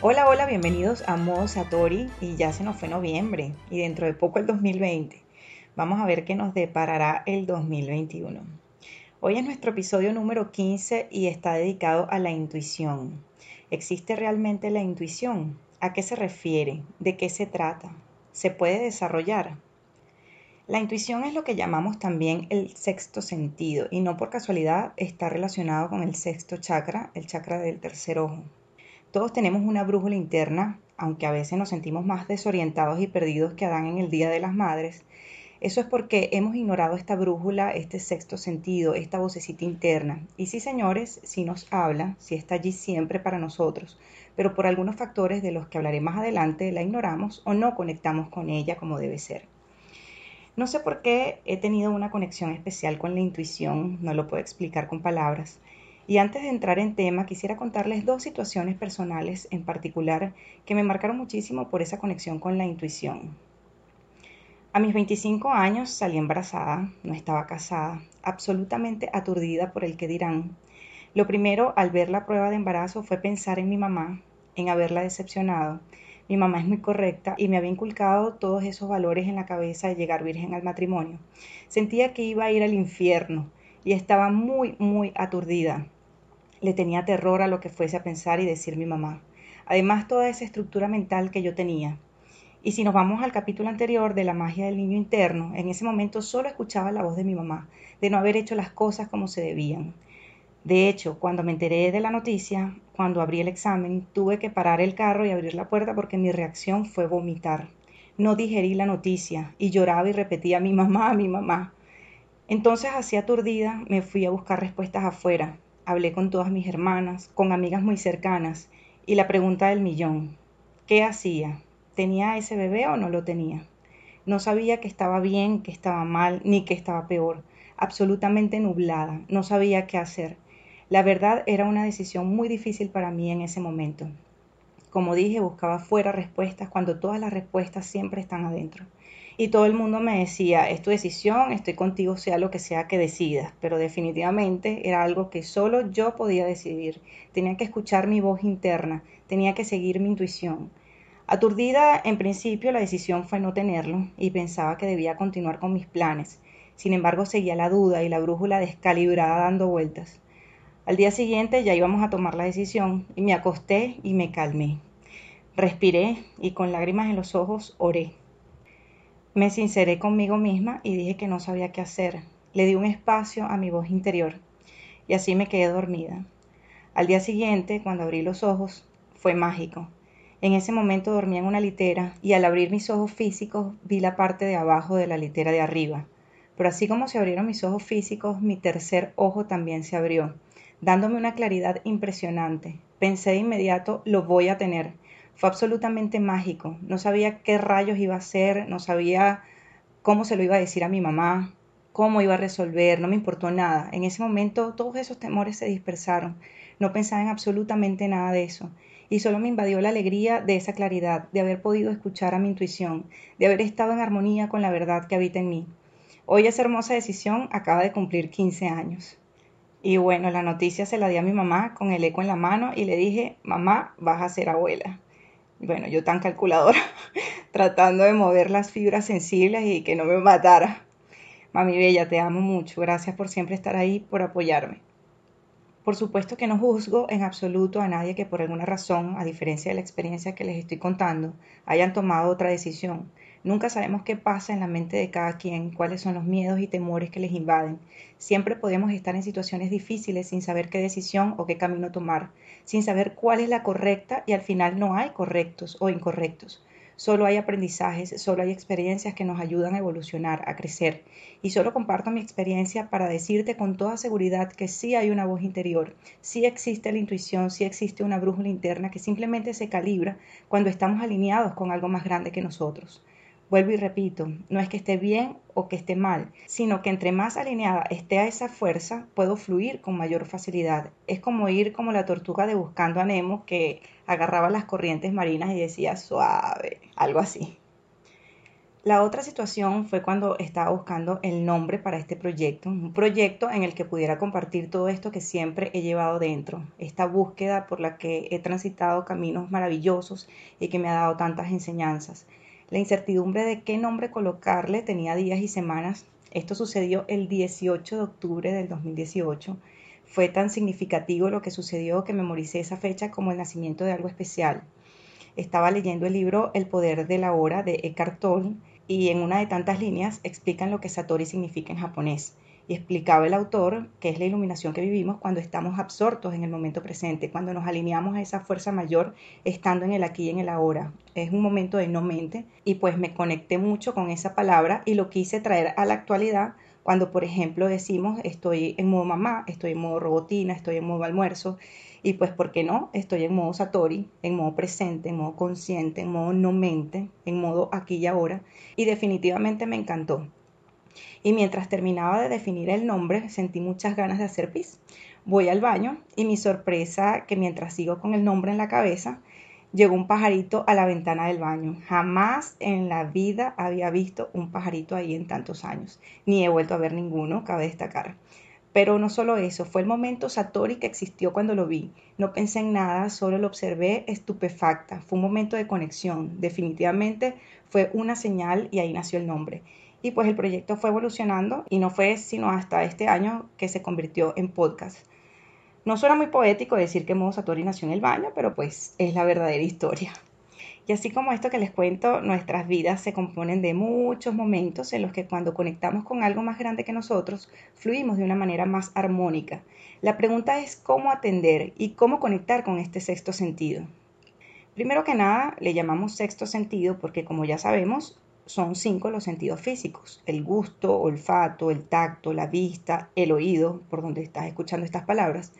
Hola, hola, bienvenidos a Modo Satori y ya se nos fue noviembre y dentro de poco el 2020. Vamos a ver qué nos deparará el 2021. Hoy es nuestro episodio número 15 y está dedicado a la intuición. ¿Existe realmente la intuición? ¿A qué se refiere? ¿De qué se trata? ¿Se puede desarrollar? La intuición es lo que llamamos también el sexto sentido y no por casualidad está relacionado con el sexto chakra, el chakra del tercer ojo. Todos tenemos una brújula interna, aunque a veces nos sentimos más desorientados y perdidos que Adán en el Día de las Madres. Eso es porque hemos ignorado esta brújula, este sexto sentido, esta vocecita interna. Y sí, señores, sí nos habla, sí está allí siempre para nosotros, pero por algunos factores de los que hablaré más adelante la ignoramos o no conectamos con ella como debe ser. No sé por qué he tenido una conexión especial con la intuición, no lo puedo explicar con palabras. Y antes de entrar en tema, quisiera contarles dos situaciones personales en particular que me marcaron muchísimo por esa conexión con la intuición. A mis 25 años salí embarazada, no estaba casada, absolutamente aturdida por el que dirán. Lo primero al ver la prueba de embarazo fue pensar en mi mamá, en haberla decepcionado. Mi mamá es muy correcta y me había inculcado todos esos valores en la cabeza de llegar virgen al matrimonio. Sentía que iba a ir al infierno y estaba muy, muy aturdida. Le tenía terror a lo que fuese a pensar y decir mi mamá. Además, toda esa estructura mental que yo tenía. Y si nos vamos al capítulo anterior de la magia del niño interno, en ese momento solo escuchaba la voz de mi mamá, de no haber hecho las cosas como se debían. De hecho, cuando me enteré de la noticia, cuando abrí el examen, tuve que parar el carro y abrir la puerta porque mi reacción fue vomitar. No digerí la noticia y lloraba y repetía mi mamá, mi mamá. Entonces, así aturdida, me fui a buscar respuestas afuera, hablé con todas mis hermanas, con amigas muy cercanas, y la pregunta del millón, ¿qué hacía? ¿Tenía ese bebé o no lo tenía? No sabía que estaba bien, que estaba mal, ni que estaba peor, absolutamente nublada, no sabía qué hacer. La verdad era una decisión muy difícil para mí en ese momento. Como dije, buscaba fuera respuestas cuando todas las respuestas siempre están adentro y todo el mundo me decía, es tu decisión, estoy contigo sea lo que sea que decidas, pero definitivamente era algo que solo yo podía decidir. Tenía que escuchar mi voz interna, tenía que seguir mi intuición. Aturdida, en principio la decisión fue no tenerlo y pensaba que debía continuar con mis planes. Sin embargo, seguía la duda y la brújula descalibrada dando vueltas. Al día siguiente ya íbamos a tomar la decisión y me acosté y me calmé. Respiré y con lágrimas en los ojos oré. Me sinceré conmigo misma y dije que no sabía qué hacer. Le di un espacio a mi voz interior y así me quedé dormida. Al día siguiente, cuando abrí los ojos, fue mágico. En ese momento dormía en una litera y al abrir mis ojos físicos vi la parte de abajo de la litera de arriba. Pero así como se abrieron mis ojos físicos, mi tercer ojo también se abrió, dándome una claridad impresionante. Pensé de inmediato, lo voy a tener fue absolutamente mágico. No sabía qué rayos iba a hacer, no sabía cómo se lo iba a decir a mi mamá, cómo iba a resolver, no me importó nada. En ese momento todos esos temores se dispersaron. No pensaba en absolutamente nada de eso. Y solo me invadió la alegría de esa claridad, de haber podido escuchar a mi intuición, de haber estado en armonía con la verdad que habita en mí. Hoy esa hermosa decisión acaba de cumplir 15 años. Y bueno, la noticia se la di a mi mamá con el eco en la mano y le dije, mamá, vas a ser abuela bueno, yo tan calculadora, tratando de mover las fibras sensibles y que no me matara. Mami Bella, te amo mucho. Gracias por siempre estar ahí, por apoyarme. Por supuesto que no juzgo en absoluto a nadie que por alguna razón, a diferencia de la experiencia que les estoy contando, hayan tomado otra decisión. Nunca sabemos qué pasa en la mente de cada quien, cuáles son los miedos y temores que les invaden. Siempre podemos estar en situaciones difíciles sin saber qué decisión o qué camino tomar, sin saber cuál es la correcta y al final no hay correctos o incorrectos. Solo hay aprendizajes, solo hay experiencias que nos ayudan a evolucionar, a crecer. Y solo comparto mi experiencia para decirte con toda seguridad que sí hay una voz interior, sí existe la intuición, sí existe una brújula interna que simplemente se calibra cuando estamos alineados con algo más grande que nosotros. Vuelvo y repito, no es que esté bien o que esté mal, sino que entre más alineada esté a esa fuerza, puedo fluir con mayor facilidad. Es como ir como la tortuga de Buscando a Nemo que agarraba las corrientes marinas y decía suave, algo así. La otra situación fue cuando estaba buscando el nombre para este proyecto, un proyecto en el que pudiera compartir todo esto que siempre he llevado dentro, esta búsqueda por la que he transitado caminos maravillosos y que me ha dado tantas enseñanzas. La incertidumbre de qué nombre colocarle tenía días y semanas. Esto sucedió el 18 de octubre del 2018. Fue tan significativo lo que sucedió que memoricé esa fecha como el nacimiento de algo especial. Estaba leyendo el libro El poder de la hora de Eckhart Tolle y en una de tantas líneas explican lo que Satori significa en japonés y explicaba el autor que es la iluminación que vivimos cuando estamos absortos en el momento presente, cuando nos alineamos a esa fuerza mayor estando en el aquí y en el ahora. Es un momento de no mente y pues me conecté mucho con esa palabra y lo quise traer a la actualidad cuando por ejemplo decimos estoy en modo mamá, estoy en modo robotina, estoy en modo almuerzo y pues ¿por qué no? Estoy en modo Satori, en modo presente, en modo consciente, en modo no mente, en modo aquí y ahora y definitivamente me encantó y mientras terminaba de definir el nombre sentí muchas ganas de hacer pis. Voy al baño y mi sorpresa que mientras sigo con el nombre en la cabeza, llegó un pajarito a la ventana del baño. Jamás en la vida había visto un pajarito ahí en tantos años, ni he vuelto a ver ninguno, cabe destacar. Pero no solo eso, fue el momento Satori que existió cuando lo vi. No pensé en nada, solo lo observé estupefacta. Fue un momento de conexión. Definitivamente fue una señal y ahí nació el nombre y pues el proyecto fue evolucionando y no fue sino hasta este año que se convirtió en podcast. No suena muy poético decir que Modo Satori nació en el baño, pero pues es la verdadera historia. Y así como esto que les cuento, nuestras vidas se componen de muchos momentos en los que cuando conectamos con algo más grande que nosotros, fluimos de una manera más armónica. La pregunta es cómo atender y cómo conectar con este sexto sentido. Primero que nada, le llamamos sexto sentido porque como ya sabemos, son cinco los sentidos físicos, el gusto, olfato, el tacto, la vista, el oído, por donde estás escuchando estas palabras.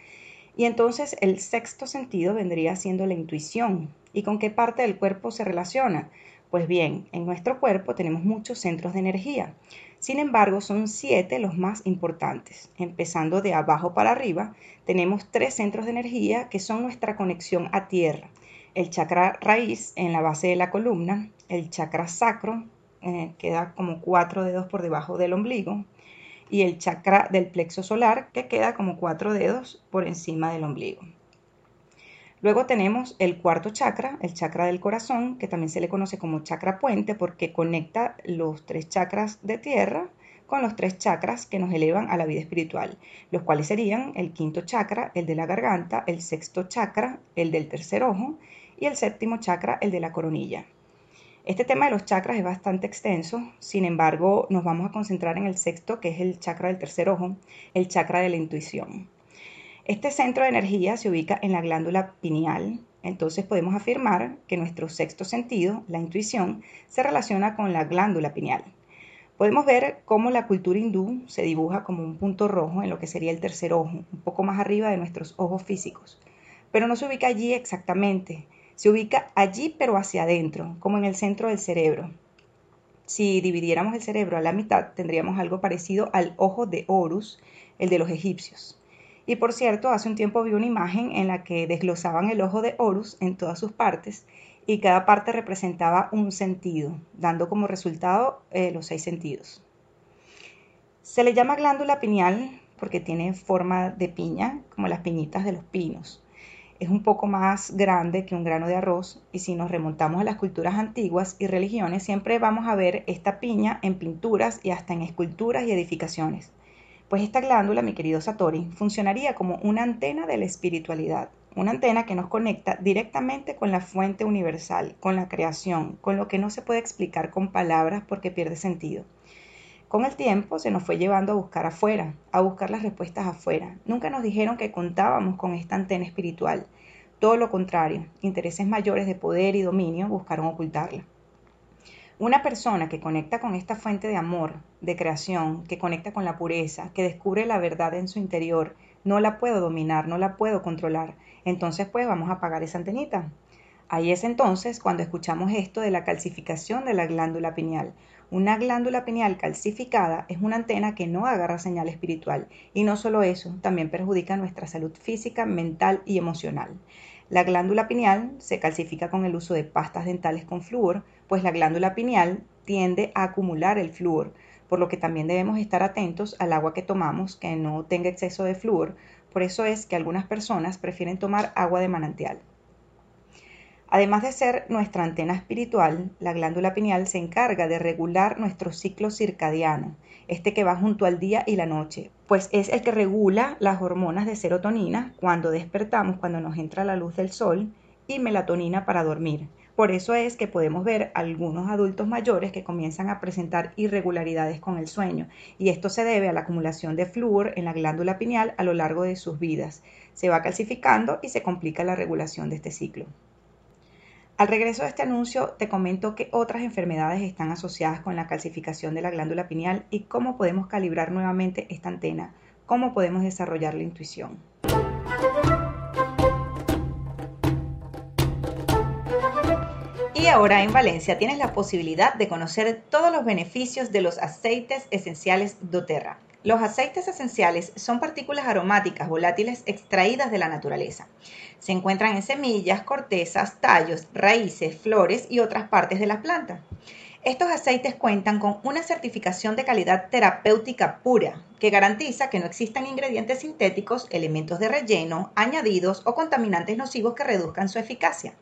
Y entonces el sexto sentido vendría siendo la intuición. ¿Y con qué parte del cuerpo se relaciona? Pues bien, en nuestro cuerpo tenemos muchos centros de energía. Sin embargo, son siete los más importantes. Empezando de abajo para arriba, tenemos tres centros de energía que son nuestra conexión a tierra. El chakra raíz en la base de la columna, el chakra sacro eh, queda como cuatro dedos por debajo del ombligo, y el chakra del plexo solar, que queda como cuatro dedos por encima del ombligo. Luego tenemos el cuarto chakra, el chakra del corazón, que también se le conoce como chakra puente porque conecta los tres chakras de tierra con los tres chakras que nos elevan a la vida espiritual, los cuales serían el quinto chakra, el de la garganta, el sexto chakra, el del tercer ojo, y el séptimo chakra, el de la coronilla. Este tema de los chakras es bastante extenso, sin embargo nos vamos a concentrar en el sexto, que es el chakra del tercer ojo, el chakra de la intuición. Este centro de energía se ubica en la glándula pineal, entonces podemos afirmar que nuestro sexto sentido, la intuición, se relaciona con la glándula pineal. Podemos ver cómo la cultura hindú se dibuja como un punto rojo en lo que sería el tercer ojo, un poco más arriba de nuestros ojos físicos, pero no se ubica allí exactamente, se ubica allí pero hacia adentro, como en el centro del cerebro. Si dividiéramos el cerebro a la mitad, tendríamos algo parecido al ojo de Horus, el de los egipcios. Y por cierto, hace un tiempo vi una imagen en la que desglosaban el ojo de Horus en todas sus partes y cada parte representaba un sentido, dando como resultado eh, los seis sentidos. Se le llama glándula pineal porque tiene forma de piña, como las piñitas de los pinos es un poco más grande que un grano de arroz y si nos remontamos a las culturas antiguas y religiones siempre vamos a ver esta piña en pinturas y hasta en esculturas y edificaciones. Pues esta glándula, mi querido Satori, funcionaría como una antena de la espiritualidad, una antena que nos conecta directamente con la fuente universal, con la creación, con lo que no se puede explicar con palabras porque pierde sentido. Con el tiempo se nos fue llevando a buscar afuera, a buscar las respuestas afuera. Nunca nos dijeron que contábamos con esta antena espiritual. Todo lo contrario, intereses mayores de poder y dominio buscaron ocultarla. Una persona que conecta con esta fuente de amor, de creación, que conecta con la pureza, que descubre la verdad en su interior, no la puedo dominar, no la puedo controlar. Entonces, pues vamos a apagar esa antenita. Ahí es entonces cuando escuchamos esto de la calcificación de la glándula pineal. Una glándula pineal calcificada es una antena que no agarra señal espiritual y no solo eso, también perjudica nuestra salud física, mental y emocional. La glándula pineal se calcifica con el uso de pastas dentales con flúor, pues la glándula pineal tiende a acumular el flúor, por lo que también debemos estar atentos al agua que tomamos que no tenga exceso de flúor. Por eso es que algunas personas prefieren tomar agua de manantial. Además de ser nuestra antena espiritual, la glándula pineal se encarga de regular nuestro ciclo circadiano, este que va junto al día y la noche, pues es el que regula las hormonas de serotonina cuando despertamos, cuando nos entra la luz del sol, y melatonina para dormir. Por eso es que podemos ver algunos adultos mayores que comienzan a presentar irregularidades con el sueño, y esto se debe a la acumulación de flúor en la glándula pineal a lo largo de sus vidas. Se va calcificando y se complica la regulación de este ciclo. Al regreso de este anuncio te comento qué otras enfermedades están asociadas con la calcificación de la glándula pineal y cómo podemos calibrar nuevamente esta antena, cómo podemos desarrollar la intuición. Y ahora en Valencia tienes la posibilidad de conocer todos los beneficios de los aceites esenciales doTERRA. Los aceites esenciales son partículas aromáticas volátiles extraídas de la naturaleza. Se encuentran en semillas, cortezas, tallos, raíces, flores y otras partes de las plantas. Estos aceites cuentan con una certificación de calidad terapéutica pura, que garantiza que no existan ingredientes sintéticos, elementos de relleno, añadidos o contaminantes nocivos que reduzcan su eficacia.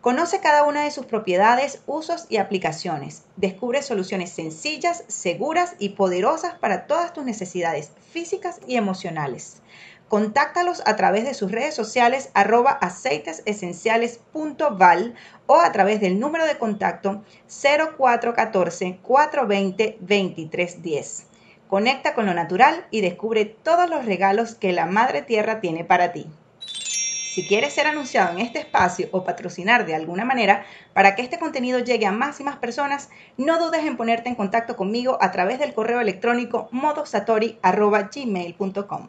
Conoce cada una de sus propiedades, usos y aplicaciones. Descubre soluciones sencillas, seguras y poderosas para todas tus necesidades físicas y emocionales. Contáctalos a través de sus redes sociales arroba aceitesesenciales.val o a través del número de contacto 0414-420-2310. Conecta con lo natural y descubre todos los regalos que la Madre Tierra tiene para ti. Si quieres ser anunciado en este espacio o patrocinar de alguna manera para que este contenido llegue a más y más personas, no dudes en ponerte en contacto conmigo a través del correo electrónico modosatori.gmail.com.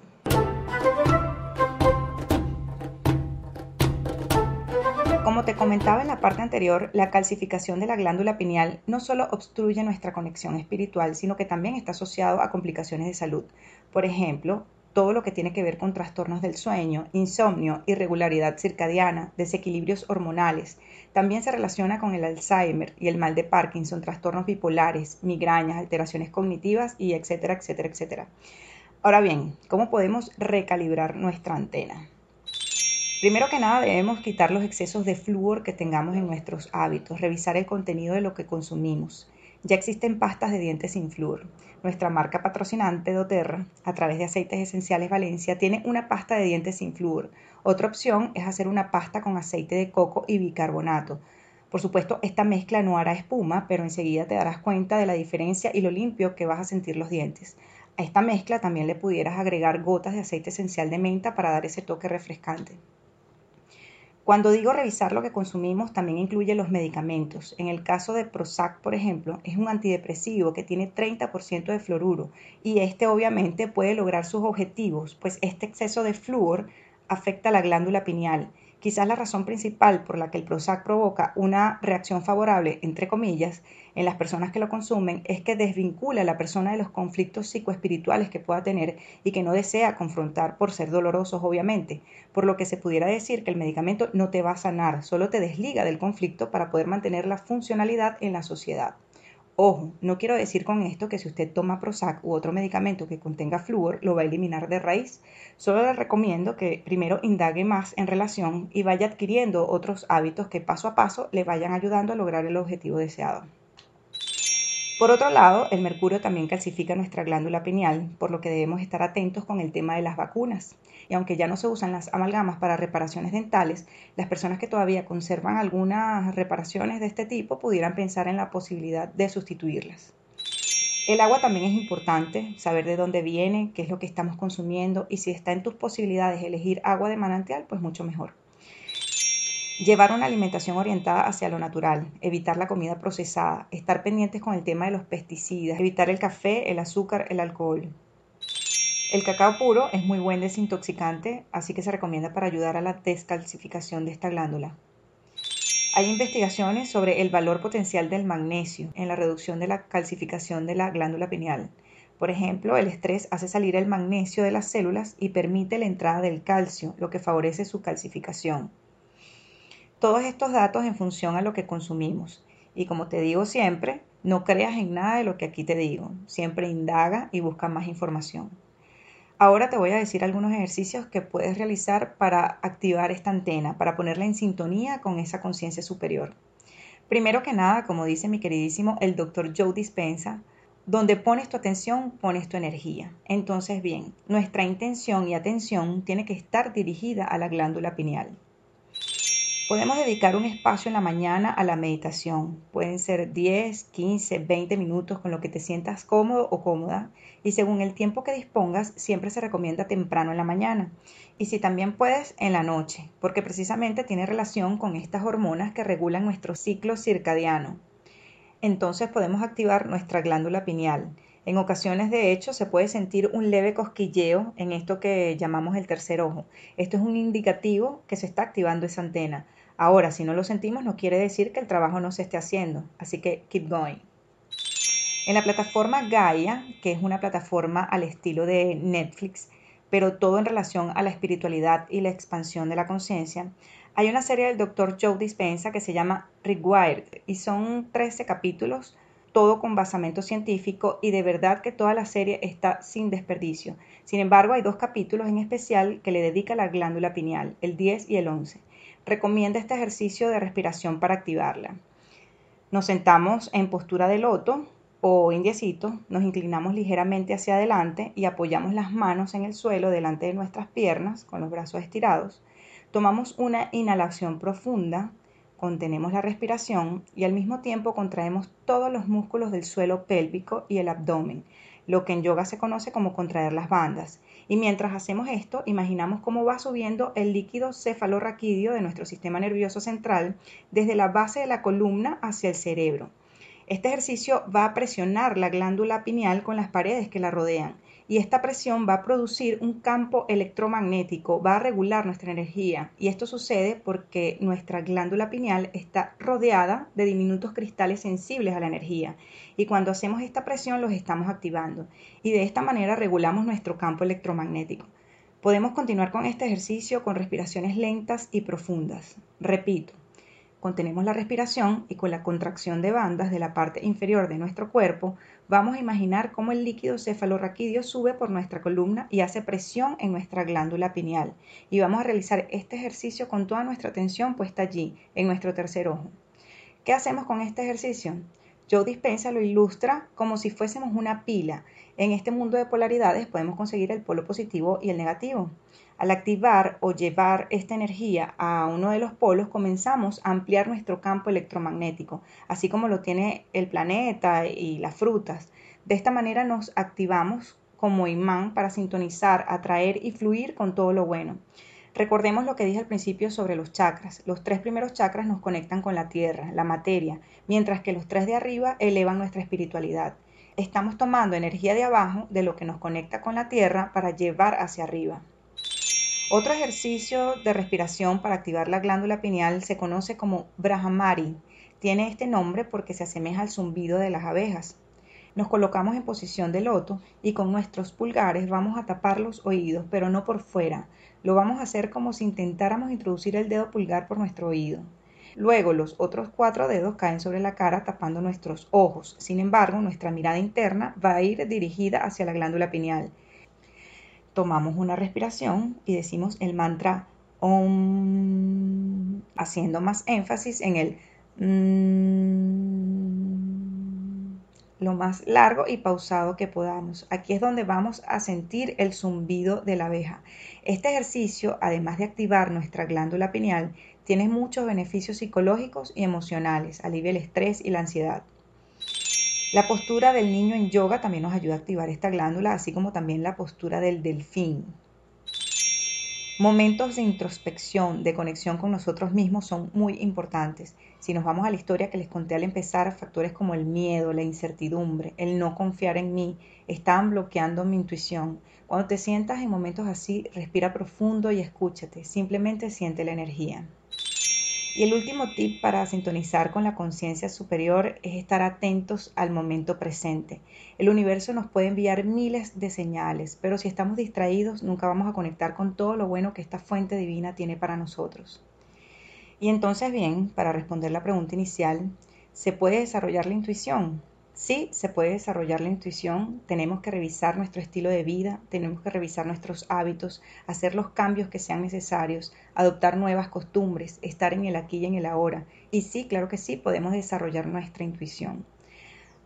Como te comentaba en la parte anterior, la calcificación de la glándula pineal no solo obstruye nuestra conexión espiritual, sino que también está asociado a complicaciones de salud. Por ejemplo, todo lo que tiene que ver con trastornos del sueño, insomnio, irregularidad circadiana, desequilibrios hormonales. También se relaciona con el Alzheimer y el mal de Parkinson, trastornos bipolares, migrañas, alteraciones cognitivas y etcétera, etcétera, etcétera. Ahora bien, ¿cómo podemos recalibrar nuestra antena? Primero que nada debemos quitar los excesos de flúor que tengamos en nuestros hábitos, revisar el contenido de lo que consumimos. Ya existen pastas de dientes sin flúor. Nuestra marca patrocinante doTERRA, a través de Aceites Esenciales Valencia, tiene una pasta de dientes sin flúor. Otra opción es hacer una pasta con aceite de coco y bicarbonato. Por supuesto, esta mezcla no hará espuma, pero enseguida te darás cuenta de la diferencia y lo limpio que vas a sentir los dientes. A esta mezcla también le pudieras agregar gotas de aceite esencial de menta para dar ese toque refrescante. Cuando digo revisar lo que consumimos, también incluye los medicamentos. En el caso de Prozac, por ejemplo, es un antidepresivo que tiene 30% de fluoruro y este obviamente puede lograr sus objetivos, pues este exceso de flúor afecta la glándula pineal Quizás la razón principal por la que el Prozac provoca una reacción favorable, entre comillas, en las personas que lo consumen es que desvincula a la persona de los conflictos psicoespirituales que pueda tener y que no desea confrontar por ser dolorosos, obviamente, por lo que se pudiera decir que el medicamento no te va a sanar, solo te desliga del conflicto para poder mantener la funcionalidad en la sociedad. Ojo, no quiero decir con esto que si usted toma Prozac u otro medicamento que contenga flúor lo va a eliminar de raíz. Solo le recomiendo que primero indague más en relación y vaya adquiriendo otros hábitos que paso a paso le vayan ayudando a lograr el objetivo deseado. Por otro lado, el mercurio también calcifica nuestra glándula pineal, por lo que debemos estar atentos con el tema de las vacunas. Y aunque ya no se usan las amalgamas para reparaciones dentales, las personas que todavía conservan algunas reparaciones de este tipo pudieran pensar en la posibilidad de sustituirlas. El agua también es importante, saber de dónde viene, qué es lo que estamos consumiendo y si está en tus posibilidades elegir agua de manantial, pues mucho mejor. Llevar una alimentación orientada hacia lo natural, evitar la comida procesada, estar pendientes con el tema de los pesticidas, evitar el café, el azúcar, el alcohol. El cacao puro es muy buen desintoxicante, así que se recomienda para ayudar a la descalcificación de esta glándula. Hay investigaciones sobre el valor potencial del magnesio en la reducción de la calcificación de la glándula pineal. Por ejemplo, el estrés hace salir el magnesio de las células y permite la entrada del calcio, lo que favorece su calcificación. Todos estos datos en función a lo que consumimos. Y como te digo siempre, no creas en nada de lo que aquí te digo. Siempre indaga y busca más información. Ahora te voy a decir algunos ejercicios que puedes realizar para activar esta antena, para ponerla en sintonía con esa conciencia superior. Primero que nada, como dice mi queridísimo el doctor Joe Dispensa, donde pones tu atención, pones tu energía. Entonces, bien, nuestra intención y atención tiene que estar dirigida a la glándula pineal. Podemos dedicar un espacio en la mañana a la meditación. Pueden ser 10, 15, 20 minutos con lo que te sientas cómodo o cómoda. Y según el tiempo que dispongas, siempre se recomienda temprano en la mañana. Y si también puedes, en la noche, porque precisamente tiene relación con estas hormonas que regulan nuestro ciclo circadiano. Entonces podemos activar nuestra glándula pineal. En ocasiones, de hecho, se puede sentir un leve cosquilleo en esto que llamamos el tercer ojo. Esto es un indicativo que se está activando esa antena. Ahora, si no lo sentimos, no quiere decir que el trabajo no se esté haciendo. Así que keep going. En la plataforma Gaia, que es una plataforma al estilo de Netflix, pero todo en relación a la espiritualidad y la expansión de la conciencia, hay una serie del Dr. Joe Dispensa que se llama Required y son 13 capítulos, todo con basamento científico y de verdad que toda la serie está sin desperdicio. Sin embargo, hay dos capítulos en especial que le dedica la glándula pineal, el 10 y el 11 recomienda este ejercicio de respiración para activarla. Nos sentamos en postura de loto o indiecito, nos inclinamos ligeramente hacia adelante y apoyamos las manos en el suelo delante de nuestras piernas con los brazos estirados. Tomamos una inhalación profunda, contenemos la respiración y al mismo tiempo contraemos todos los músculos del suelo pélvico y el abdomen, lo que en yoga se conoce como contraer las bandas. Y mientras hacemos esto, imaginamos cómo va subiendo el líquido cefalorraquídeo de nuestro sistema nervioso central desde la base de la columna hacia el cerebro. Este ejercicio va a presionar la glándula pineal con las paredes que la rodean y esta presión va a producir un campo electromagnético, va a regular nuestra energía y esto sucede porque nuestra glándula pineal está rodeada de diminutos cristales sensibles a la energía y cuando hacemos esta presión los estamos activando y de esta manera regulamos nuestro campo electromagnético. Podemos continuar con este ejercicio con respiraciones lentas y profundas. Repito, contenemos la respiración y con la contracción de bandas de la parte inferior de nuestro cuerpo, vamos a imaginar cómo el líquido cefalorraquídeo sube por nuestra columna y hace presión en nuestra glándula pineal. Y vamos a realizar este ejercicio con toda nuestra atención puesta allí, en nuestro tercer ojo. ¿Qué hacemos con este ejercicio? Joe Dispensa lo ilustra como si fuésemos una pila. En este mundo de polaridades podemos conseguir el polo positivo y el negativo. Al activar o llevar esta energía a uno de los polos, comenzamos a ampliar nuestro campo electromagnético, así como lo tiene el planeta y las frutas. De esta manera nos activamos como imán para sintonizar, atraer y fluir con todo lo bueno. Recordemos lo que dije al principio sobre los chakras. Los tres primeros chakras nos conectan con la tierra, la materia, mientras que los tres de arriba elevan nuestra espiritualidad. Estamos tomando energía de abajo, de lo que nos conecta con la tierra, para llevar hacia arriba. Otro ejercicio de respiración para activar la glándula pineal se conoce como Brahmari. Tiene este nombre porque se asemeja al zumbido de las abejas. Nos colocamos en posición de loto y con nuestros pulgares vamos a tapar los oídos, pero no por fuera. Lo vamos a hacer como si intentáramos introducir el dedo pulgar por nuestro oído. Luego los otros cuatro dedos caen sobre la cara tapando nuestros ojos. Sin embargo, nuestra mirada interna va a ir dirigida hacia la glándula pineal tomamos una respiración y decimos el mantra Om, haciendo más énfasis en el lo más largo y pausado que podamos. Aquí es donde vamos a sentir el zumbido de la abeja. Este ejercicio, además de activar nuestra glándula pineal, tiene muchos beneficios psicológicos y emocionales, alivia el estrés y la ansiedad. La postura del niño en yoga también nos ayuda a activar esta glándula, así como también la postura del delfín. Momentos de introspección, de conexión con nosotros mismos son muy importantes. Si nos vamos a la historia que les conté al empezar, factores como el miedo, la incertidumbre, el no confiar en mí, estaban bloqueando mi intuición. Cuando te sientas en momentos así, respira profundo y escúchate, simplemente siente la energía. Y el último tip para sintonizar con la conciencia superior es estar atentos al momento presente. El universo nos puede enviar miles de señales, pero si estamos distraídos nunca vamos a conectar con todo lo bueno que esta fuente divina tiene para nosotros. Y entonces bien, para responder la pregunta inicial, ¿se puede desarrollar la intuición? Sí, se puede desarrollar la intuición, tenemos que revisar nuestro estilo de vida, tenemos que revisar nuestros hábitos, hacer los cambios que sean necesarios, adoptar nuevas costumbres, estar en el aquí y en el ahora. Y sí, claro que sí, podemos desarrollar nuestra intuición.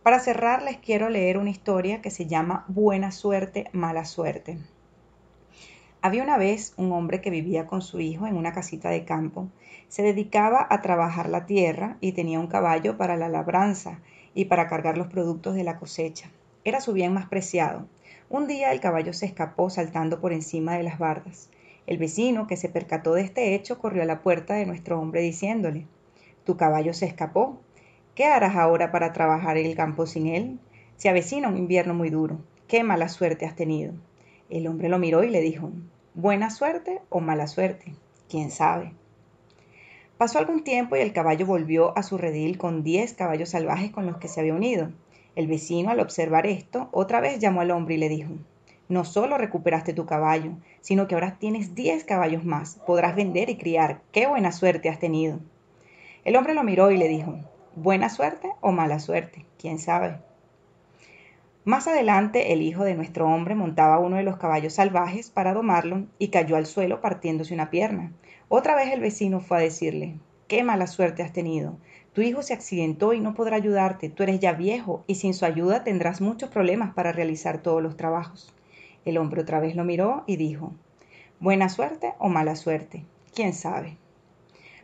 Para cerrar, les quiero leer una historia que se llama Buena suerte, mala suerte. Había una vez un hombre que vivía con su hijo en una casita de campo. Se dedicaba a trabajar la tierra y tenía un caballo para la labranza y para cargar los productos de la cosecha. Era su bien más preciado. Un día el caballo se escapó saltando por encima de las bardas. El vecino, que se percató de este hecho, corrió a la puerta de nuestro hombre diciéndole Tu caballo se escapó. ¿Qué harás ahora para trabajar el campo sin él? Se avecina un invierno muy duro. Qué mala suerte has tenido. El hombre lo miró y le dijo ¿Buena suerte o mala suerte? ¿Quién sabe? Pasó algún tiempo y el caballo volvió a su redil con diez caballos salvajes con los que se había unido. El vecino, al observar esto, otra vez llamó al hombre y le dijo No solo recuperaste tu caballo, sino que ahora tienes diez caballos más. Podrás vender y criar. ¡Qué buena suerte has tenido! El hombre lo miró y le dijo ¿Buena suerte o mala suerte? ¿Quién sabe? Más adelante, el hijo de nuestro hombre montaba uno de los caballos salvajes para domarlo y cayó al suelo partiéndose una pierna. Otra vez el vecino fue a decirle, qué mala suerte has tenido. Tu hijo se accidentó y no podrá ayudarte. Tú eres ya viejo y sin su ayuda tendrás muchos problemas para realizar todos los trabajos. El hombre otra vez lo miró y dijo, buena suerte o mala suerte. ¿Quién sabe?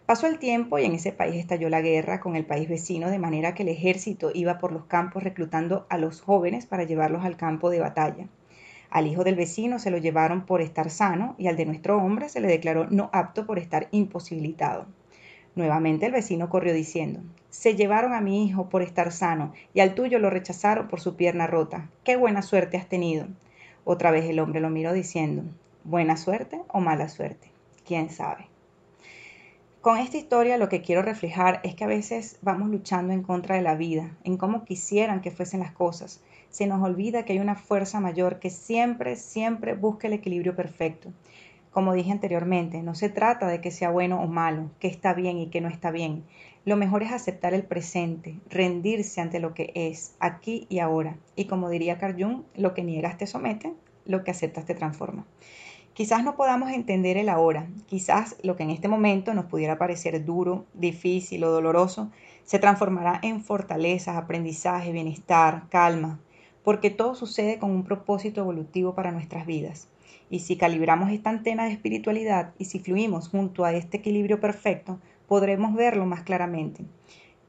Pasó el tiempo y en ese país estalló la guerra con el país vecino, de manera que el ejército iba por los campos reclutando a los jóvenes para llevarlos al campo de batalla. Al hijo del vecino se lo llevaron por estar sano y al de nuestro hombre se le declaró no apto por estar imposibilitado. Nuevamente el vecino corrió diciendo, se llevaron a mi hijo por estar sano y al tuyo lo rechazaron por su pierna rota. Qué buena suerte has tenido. Otra vez el hombre lo miró diciendo, buena suerte o mala suerte. ¿Quién sabe? Con esta historia lo que quiero reflejar es que a veces vamos luchando en contra de la vida, en cómo quisieran que fuesen las cosas, se nos olvida que hay una fuerza mayor que siempre, siempre busca el equilibrio perfecto. Como dije anteriormente, no se trata de que sea bueno o malo, que está bien y que no está bien. Lo mejor es aceptar el presente, rendirse ante lo que es, aquí y ahora. Y como diría Carl Jung, lo que niegas te somete, lo que aceptas te transforma. Quizás no podamos entender el ahora, quizás lo que en este momento nos pudiera parecer duro, difícil o doloroso, se transformará en fortaleza, aprendizaje, bienestar, calma, porque todo sucede con un propósito evolutivo para nuestras vidas. Y si calibramos esta antena de espiritualidad y si fluimos junto a este equilibrio perfecto, podremos verlo más claramente.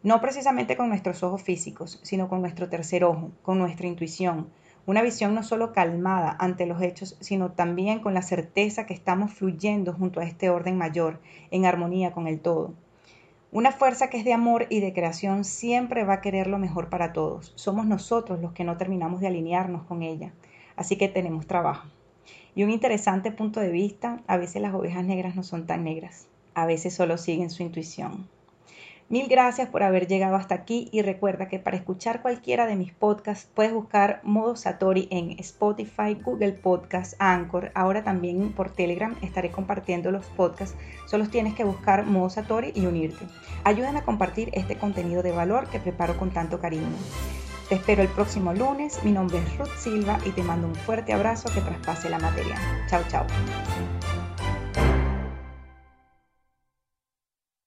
No precisamente con nuestros ojos físicos, sino con nuestro tercer ojo, con nuestra intuición. Una visión no solo calmada ante los hechos, sino también con la certeza que estamos fluyendo junto a este orden mayor, en armonía con el todo. Una fuerza que es de amor y de creación siempre va a querer lo mejor para todos. Somos nosotros los que no terminamos de alinearnos con ella. Así que tenemos trabajo. Y un interesante punto de vista, a veces las ovejas negras no son tan negras. A veces solo siguen su intuición. Mil gracias por haber llegado hasta aquí y recuerda que para escuchar cualquiera de mis podcasts puedes buscar Modo Satori en Spotify, Google Podcasts, Anchor. Ahora también por Telegram estaré compartiendo los podcasts. Solo tienes que buscar Modo Satori y unirte. Ayúdame a compartir este contenido de valor que preparo con tanto cariño. Te espero el próximo lunes. Mi nombre es Ruth Silva y te mando un fuerte abrazo que traspase la materia. Chao, chao.